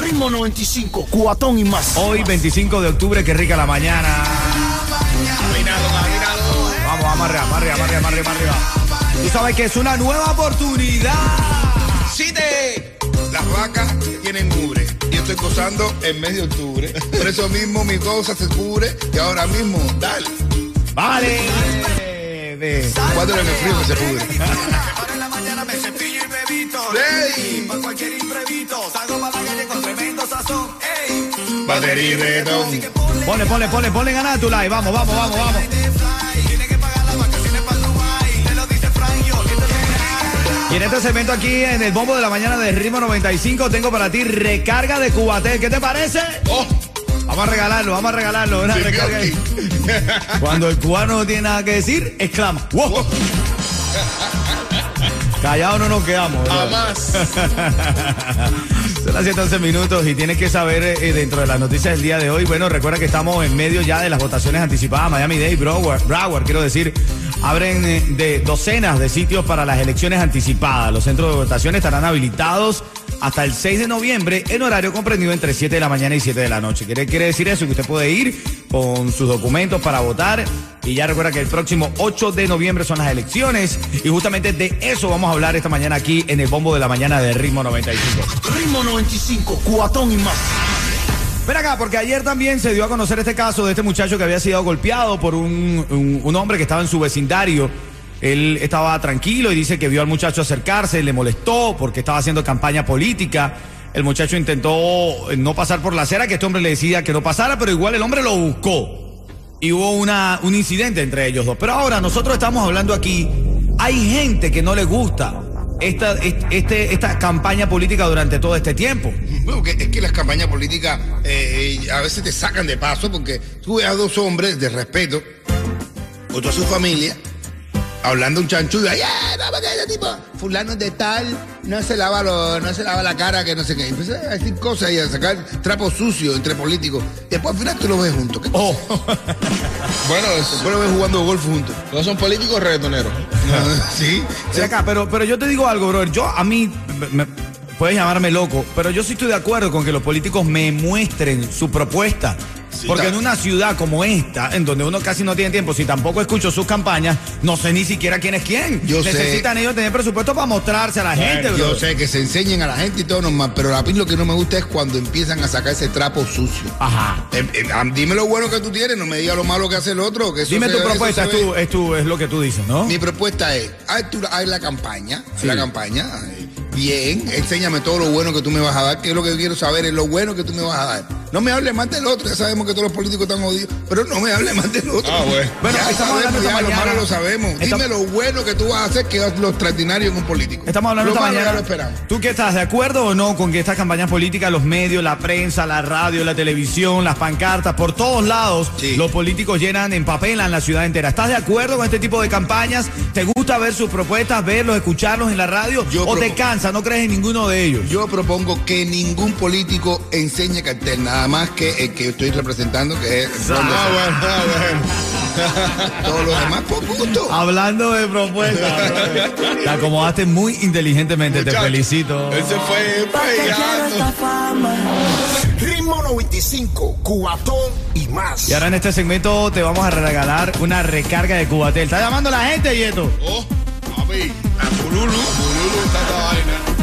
Ritmo 95, cuatón y más. Hoy, 25 de octubre, qué rica la mañana. Vamos, vamos arriba, más arriba, arriba. Tú sabes que es una nueva oportunidad. ¡Site! Las vacas tienen mugre. Y estoy gozando en medio de octubre. Por eso mismo mi cosa se cubre. Y ahora mismo, dale. Vale. Cuatro en el frío que se pudre. cualquier imprevisto. Salgo para la calle con tremendo sazón. Ey. Batería y reggaetón. Ponle, ponle, ponle, ponle ganar tu like. Vamos, vamos, vamos, vamos. Y en este segmento aquí en el bombo de la mañana de Ritmo 95 tengo para ti recarga de Cubatel. ¿Qué te parece? ¡Oh! Vamos a regalarlo, vamos a regalarlo. Una Sí, recarga. Cuando el cubano no tiene nada que decir, exclama. ¡Wow! Callados no nos quedamos. Jamás. Son las 7:11 minutos y tienes que saber eh, dentro de las noticias del día de hoy. Bueno, recuerda que estamos en medio ya de las votaciones anticipadas. Miami Dade, Broward, Broward quiero decir, abren eh, de docenas de sitios para las elecciones anticipadas. Los centros de votación estarán habilitados hasta el 6 de noviembre en horario comprendido entre 7 de la mañana y 7 de la noche. ¿Quiere, quiere decir eso? Que usted puede ir con sus documentos para votar. Y ya recuerda que el próximo 8 de noviembre son las elecciones. Y justamente de eso vamos a hablar esta mañana aquí en el bombo de la mañana de Ritmo 95. Ritmo 95, cuatón y más. Ven acá, porque ayer también se dio a conocer este caso de este muchacho que había sido golpeado por un, un- un hombre que estaba en su vecindario. Él estaba tranquilo y dice que vio al muchacho acercarse, le molestó porque estaba haciendo campaña política. El muchacho intentó eh, no pasar por la acera, que este hombre le decía que no pasara, pero igual el hombre lo buscó. Y hubo una, un incidente entre ellos dos. Pero ahora nosotros estamos hablando aquí, hay gente que no le gusta esta, este, esta campaña política durante todo este tiempo. Bueno, es que las campañas políticas eh, a veces te sacan de paso porque tú ves a dos hombres de respeto, otro a su familia, hablando un chanchullo, ay, ay, no, porque ese tipo, fulano de tal, no se lava lo- no se lava la cara, que no sé qué. Y Empieza a decir cosas y a sacar trapos sucios entre políticos. Y después al final tú los ves juntos. Oh, Bueno, es- Después los ves jugando golf juntos. no son políticos reggaetoneros. sí. Acá, pero, pero yo te digo algo, brother. Yo, a mí, me- me- puedes llamarme loco, pero yo sí estoy de acuerdo con que los políticos me muestren su propuesta. Porque en una ciudad como esta, en donde uno casi no tiene tiempo, si tampoco escucho sus campañas, no sé ni siquiera quién es quién. Yo sé. Necesitan ellos tener presupuesto para mostrarse a la gente, bro. Yo sé que se enseñen a la gente y todo normal, pero a mí lo que no me gusta es cuando empiezan a sacar ese trapo sucio. Ajá. Eh, eh, ah, dime lo bueno que tú tienes, no me digas lo malo que hace el otro. Que eso Dime tu propuesta, es, ve. es, es lo que tú dices, ¿no? Mi propuesta es, haz la campaña, haz la campaña, bien, enséñame todo lo bueno que tú me vas a dar, que es lo que yo quiero saber, es lo bueno que tú me vas a dar. No me hables más del otro, ya sabemos que todos los políticos están jodidos, pero no me hables más del otro. Ah, bueno. Bueno, ya estamos sabemos, hablando esta ya lo mañana- malo lo sabemos. Estamos- Dime lo bueno que tú vas a hacer que es lo extraordinario en un político. Estamos hablando lo esta malo mañana. ya lo esperamos. ¿Tú qué estás de acuerdo o no con que estas campañas políticas, los medios, la prensa, la radio, la televisión, las pancartas, por todos lados, Sí. los políticos llenan, empapelan la ciudad entera? ¿Estás de acuerdo con este tipo de campañas? ¿Te gusta ver sus propuestas, verlos, escucharlos en la radio? Yo ¿O te cansa, no crees en ninguno de ellos? Yo propongo que ningún político enseñe cartel, nada más que el que estoy representando, que es Ron Ah, DeSantis. bueno, ah, bueno. Todos los demás por gusto. Hablando de propuestas, te acomodaste muy inteligentemente, te felicito. Ese fue pegando. Ritmo 95, cuatón y más. Y ahora en este segmento te vamos a regalar una recarga de Cubatel. ¿Está llamando la gente, Yeto? Oh, papi,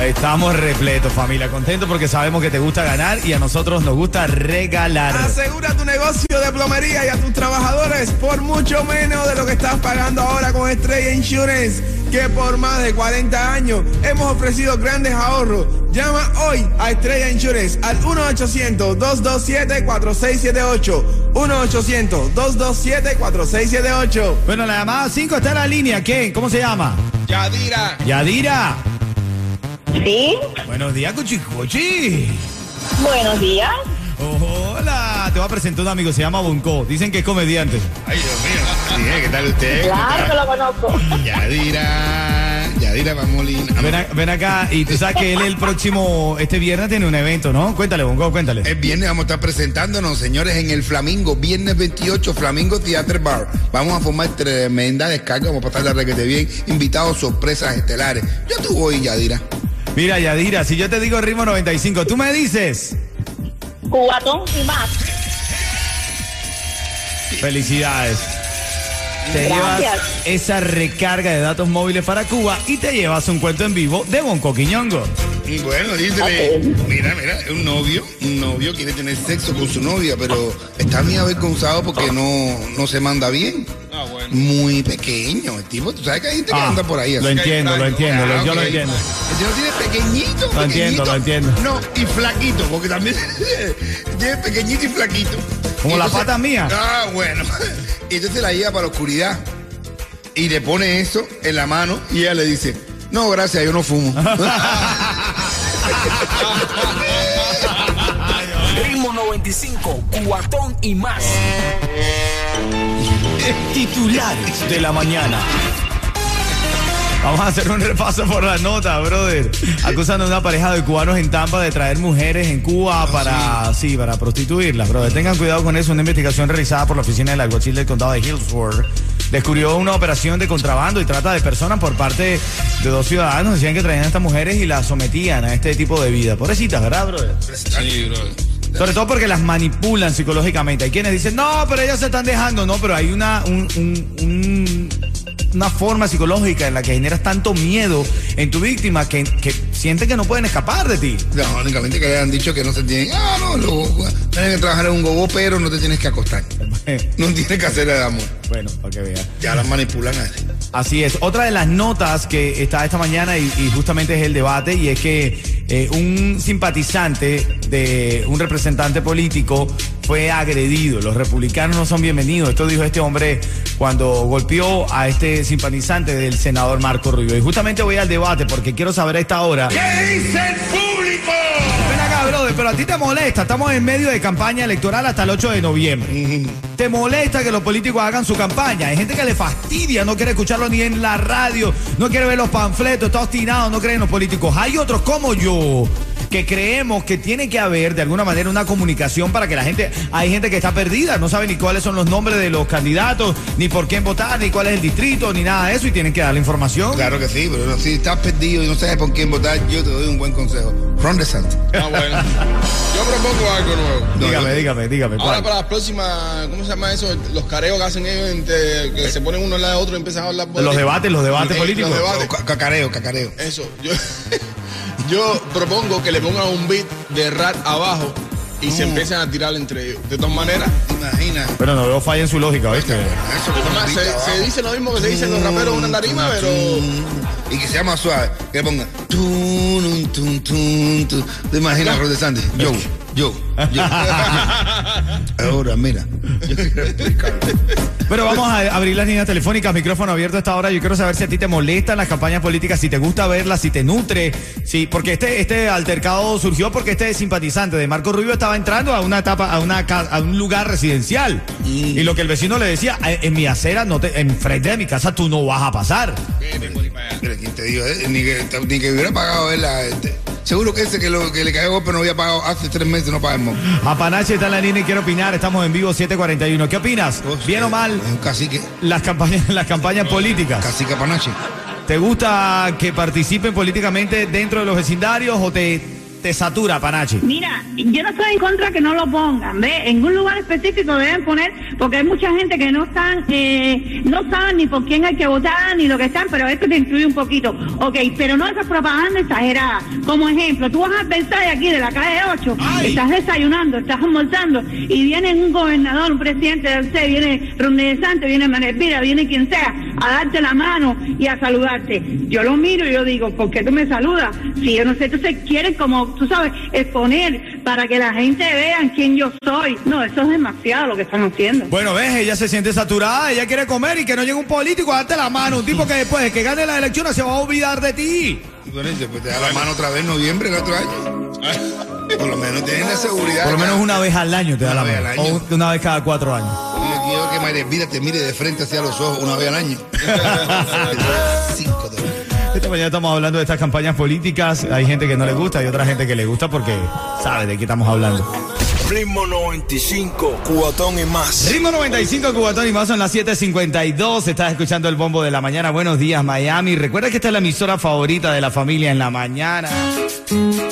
Estamos repletos, familia. Contentos porque sabemos que te gusta ganar y a nosotros nos gusta regalar. Asegura tu negocio de plomería y a tus trabajadores por mucho menos de lo que estás pagando ahora con Estrella Insurance. Que por más de 40 años hemos ofrecido grandes ahorros. Llama hoy a Estrella Insurance al 1-800-227-4678. 1-800-227-4678. Bueno, la llamada 5 está en la línea. ¿Quién? ¿Cómo se llama? Yadira. Yadira. Sí, Buenos días, Cuchicuchi. buenos días. Hola, te voy a presentar un amigo, se llama Bonco. Dicen que es comediante. Ay, Dios mío. Sí, ¿eh? ¿Qué tal usted? Claro que lo conozco. Yadira. Yadira Mamolina. Ven, a- ven acá y tú sabes que él el próximo, este viernes tiene un evento, ¿no? Cuéntale, Bonco, cuéntale. El viernes vamos a estar presentándonos, señores, en el Flamingo. Viernes 28, Flamingo Theater Bar. Vamos a formar tremenda descarga. Vamos a pasar la requete bien. Invitados, sorpresas estelares. Yo tú voy, Yadira. Mira, Yadira, si yo te digo ritmo 95, tú me dices. Cubatón y más. Felicidades. Te Gracias. llevas esa recarga de datos móviles para Cuba y te llevas un cuento en vivo de Bonco Quiñongo. Y bueno, dísele, mira, mira, un novio, un novio quiere tener sexo con su novia, pero está muy avergonzado porque no, no se manda bien. Ah. Muy pequeño, el tipo, tú sabes que hay gente que Ah, anda por ahí lo entiendo, lo entiendo, lo- Ah, yo lo ok. entiendo. El tipo tiene pequeñito, Lo entiendo, lo entiendo. No, y flaquito, porque también tiene pequeñito y flaquito. Como Y la entonces- pata mía. Ah, bueno. Y entonces la lleva para la oscuridad y le pone eso en la mano y ella le dice, no, gracias, yo no fumo. Ritmo 95, cuatón y más. Titulares de la mañana. Vamos a hacer un repaso por la nota, brother. Acusan a una pareja de cubanos en Tampa de traer mujeres en Cuba para, sí, para prostituirlas, brother. Tengan cuidado con eso. Una investigación realizada por la oficina del alguacil del condado de Hillsborough descubrió una operación de contrabando y trata de personas por parte de dos ciudadanos. Decían que traían a estas mujeres y las sometían a este tipo de vida. Pobrecitas, ¿verdad, brother? Sí, bro. Sobre todo porque las manipulan psicológicamente. Hay quienes dicen, no, pero ellas se están dejando. No, pero hay una, un- un- un- una forma psicológica en la que generas tanto miedo en tu víctima que, que sienten que no pueden escapar de ti. No, únicamente que le han dicho que no se tienen. Ah, no, lo, tienes que trabajar en un gogo, pero no te tienes que acostar. No tienes que hacer el amor. bueno, para que veas. Ya las manipulan así. Así es. Otra de las notas que está esta mañana y, justamente es el debate y es que eh, un simpatizante de un representante político fue agredido. Los republicanos no son bienvenidos. Esto dijo este hombre cuando golpeó a este simpatizante del senador Marco Rubio. Y justamente voy al debate porque quiero saber a esta hora. ¿Qué dice el público? Brother, pero a ti te molesta. Estamos en medio de campaña electoral hasta el 8 de noviembre. Te molesta que los políticos hagan su campaña. Hay gente que le fastidia, no quiere escucharlo ni en la radio, no quiere ver los panfletos, está obstinado, no cree en los políticos. Hay otros como yo que creemos que tiene que haber de alguna manera una comunicación para que la gente, hay gente que está perdida, no sabe ni cuáles son los nombres de los candidatos, ni por quién votar, ni cuál es el distrito, ni nada de eso, y tienen que dar la información. Claro que sí, pero si estás perdido y no sabes por quién votar, yo te doy un buen consejo. Ron DeSantis. Ah, bueno. Yo propongo algo nuevo. Dígame, dígame, dígame. Ahora ¿cuál? para las próximas, ¿cómo se llama eso? Los careos que hacen ellos, entre- que se ponen uno al lado de otro y empiezan a hablar. Los debates, los debates Eh, políticos. Los debates. Ca- Cacareo, cacareo. Eso. Yo, yo propongo que le pongan un beat de rap abajo y se empiecen a tirar entre ellos. De todas maneras, Imagina. Pero no veo falla en su lógica, ¿viste? Eso que además, tú se, dice lo mismo que se dicen los raperos en una tarima, pero. Y que sea más suave. Que le ponga. Tun, tun, tun, tun. ¿Te imaginas, Ron DeSantis? Yo, yo, yo. Ahora, mira. Yo. Pero vamos a abrir las líneas telefónicas, micrófono abierto a esta hora. Yo quiero saber si a ti te molestan las campañas políticas, si te gusta verlas, si te nutre. Sí, porque este, este altercado surgió porque este simpatizante de Marco Rubio estaba entrando a una etapa, a una a un lugar residencial. Y lo que el vecino le decía, "Eh, en mi acera, no te, en frente de mi casa, tú no vas a pasar. Pero quién te dijo, eh? ni, que, ni que hubiera pagado él. la- este. Seguro que ese que, lo, que le cayó golpe no había pagado hace tres meses, no pagamos. Apanache está en la línea y quiere opinar. Estamos en vivo 741. ¿Qué opinas? ¿Bien o mal cacique, las campañas, las campañas políticas? cacique Panache. ¿Te gusta que participen políticamente dentro de los vecindarios o te, te satura, Panachi? Mira, yo no estoy en contra que no lo pongan, ¿ves? En un lugar específico deben poner, porque hay mucha gente que no están, eh, no saben ni por quién hay que votar, ni lo que están, pero esto te incluye un poquito. Ok, pero no esa propaganda exagerada. Como ejemplo, tú vas al Versailles aquí de la calle 8, estás desayunando, estás almorzando, y viene un gobernador, un presidente del C, viene Ronde Santos, viene Manespira, viene quien sea, a darte la mano y a saludarte. Yo lo miro y yo digo, ¿por qué tú me saludas? Si yo no sé, entonces quieren como, tú sabes, exponer para que la gente vea quién yo soy. No, eso es demasiado lo que están haciendo. Bueno, ves, ella se siente saturada, ella quiere comer y que no llegue un político a darte la mano, un tipo que después de que gane las elecciones se va a olvidar de ti. Bueno, y después te da la mano otra vez en noviembre del otro año. Por lo menos tienen la seguridad. Por lo menos una vez al año te da la mano. O una vez cada cuatro años. Yo quiero que María Elvira te mire de frente hacia los ojos una vez al año. Esta mañana estamos hablando de estas campañas políticas. Hay gente que no le gusta y otra gente que le gusta porque sabe de qué estamos hablando. Ritmo 95, cuatón y más. Ritmo 95, Cubatón y más son las 7:52. Estás escuchando el bombo de la mañana. Buenos días, Miami. Recuerda que esta es la emisora favorita de la familia en la mañana.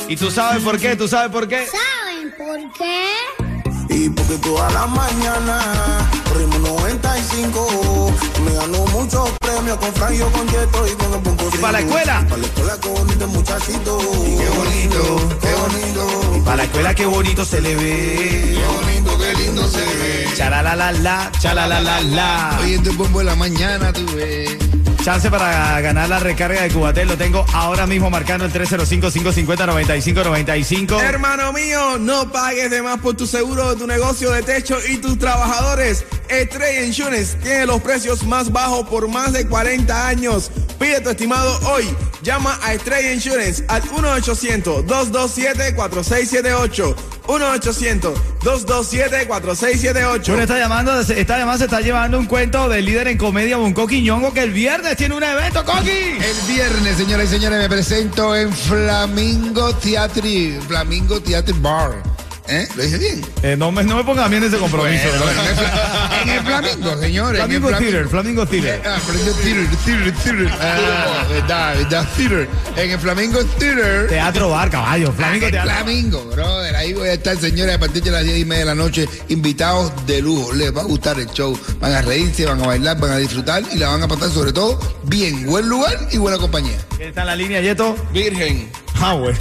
¿Y tú sabes por qué? ¿Tú sabes por qué? ¿Saben por qué? Y porque toda la mañana, ritmo 95, me ganó muchos premios con Franjo, con Yeto y con el Punco ¿Y para la escuela? Para la escuela, qué bonito muchachito. Qué bonito, qué bonito. Para la escuela, qué bonito se le ve. Qué bonito, qué lindo se ve. Chalalalala, chalalalala. Oyendo el bombo de la mañana, tú ves. Chance para ganar la recarga de Cubatel lo tengo ahora mismo marcando el 305-550-9595. Hermano mío, no pagues de más por tu seguro de tu negocio de techo y tus trabajadores. Estrella Insurance tiene los precios más bajos por más de 40 años. Pide tu estimado hoy. Llama a Estrella Insurance al 1-800-227-4678. 1-800-227-4678. Bueno, esta llamada, esta llamada se está llevando un cuento del líder en comedia Bonco Quiñongo que el viernes tiene un evento, Coqui. El viernes, señoras y señores, me presento en Flamingo Theatre. Flamingo Theatre Bar. ¿Eh? ¿Lo dije bien? Eh, no, me, no me pongas bien ese compromiso. Bueno, ¿no? bueno, en, el Fla- en el Flamingo, señores. en Flamingo Theater, Flamingo Theater. Ah, Flamingo Theater, Theater, Theater. Ah, verdad, verdad, Theater. En el Flamingo Theater. Teatro bar, caballo. Flamingo El Teatro. Flamingo, brother. Ahí voy a estar, señores, a partir de las 10 y media de la noche, invitados de lujo. Les va a gustar el show. Van a reírse, van a bailar, van a disfrutar y la van a pasar, sobre todo, bien. Buen lugar y buena compañía. ¿Quién está en la línea, Yeto? Virgen. Howard.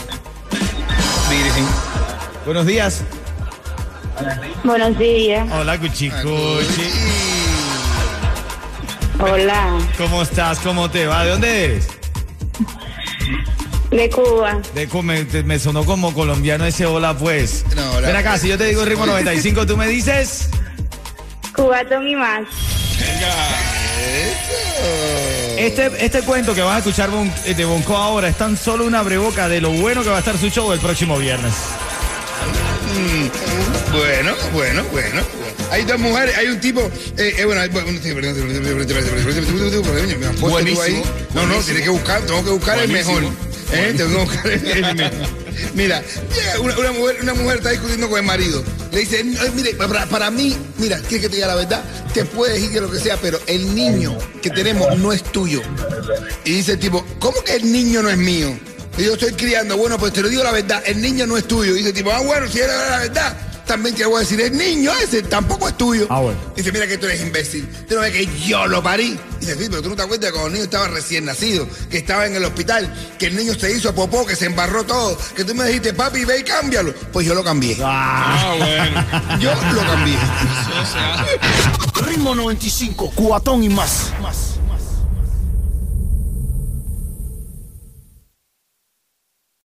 Virgen. Buenos días. Buenos días. Hola, Cuchicuchi. Hola. ¿Cómo estás? ¿Cómo te va? ¿De dónde eres? De Cuba. De, co- me, sonó como colombiano ese hola, pues. No, hola. Ven acá, si yo te digo ritmo 95, tú me dices. Cubatón y más. Este, este cuento que vas a escuchar eh, de Bonco ahora es tan solo una breboca de lo bueno que va a estar su show el próximo viernes. Bueno, bueno, bueno. Hay dos mujeres, hay un tipo. Eh, eh, bueno, hay, bueno, Buenísimo, ahí. No, no, tienes que buscar, tengo que buscar el mejor. ¿Eh? Tengo que buscar el mejor. Mira, una, una mujer, una mujer está discutiendo con el marido. Le dice, "Ay, mire, para, para mí, mira, ¿quieres que te diga la verdad? Te puedes decir que lo que sea, pero el niño que tenemos no es tuyo. Y dice el tipo, ¿cómo que el niño no es mío? Y yo estoy criando, bueno, pues te lo digo la verdad, el niño no es tuyo. Y dice tipo, ah, bueno, si era la verdad, también te voy a decir, el niño ese tampoco es tuyo. Ah, bueno. Dice, mira que tú eres imbécil. Tú no ves que yo lo parí. Dice, sí, pero tú no te acuerdas que cuando el niño estaba recién nacido, que estaba en el hospital, que el niño se hizo popó, que se embarró todo, que tú me dijiste, papi, ve y cámbialo. Pues yo lo cambié. Ah, bueno. Yo lo cambié. Ritmo 95, cuatón y más. más.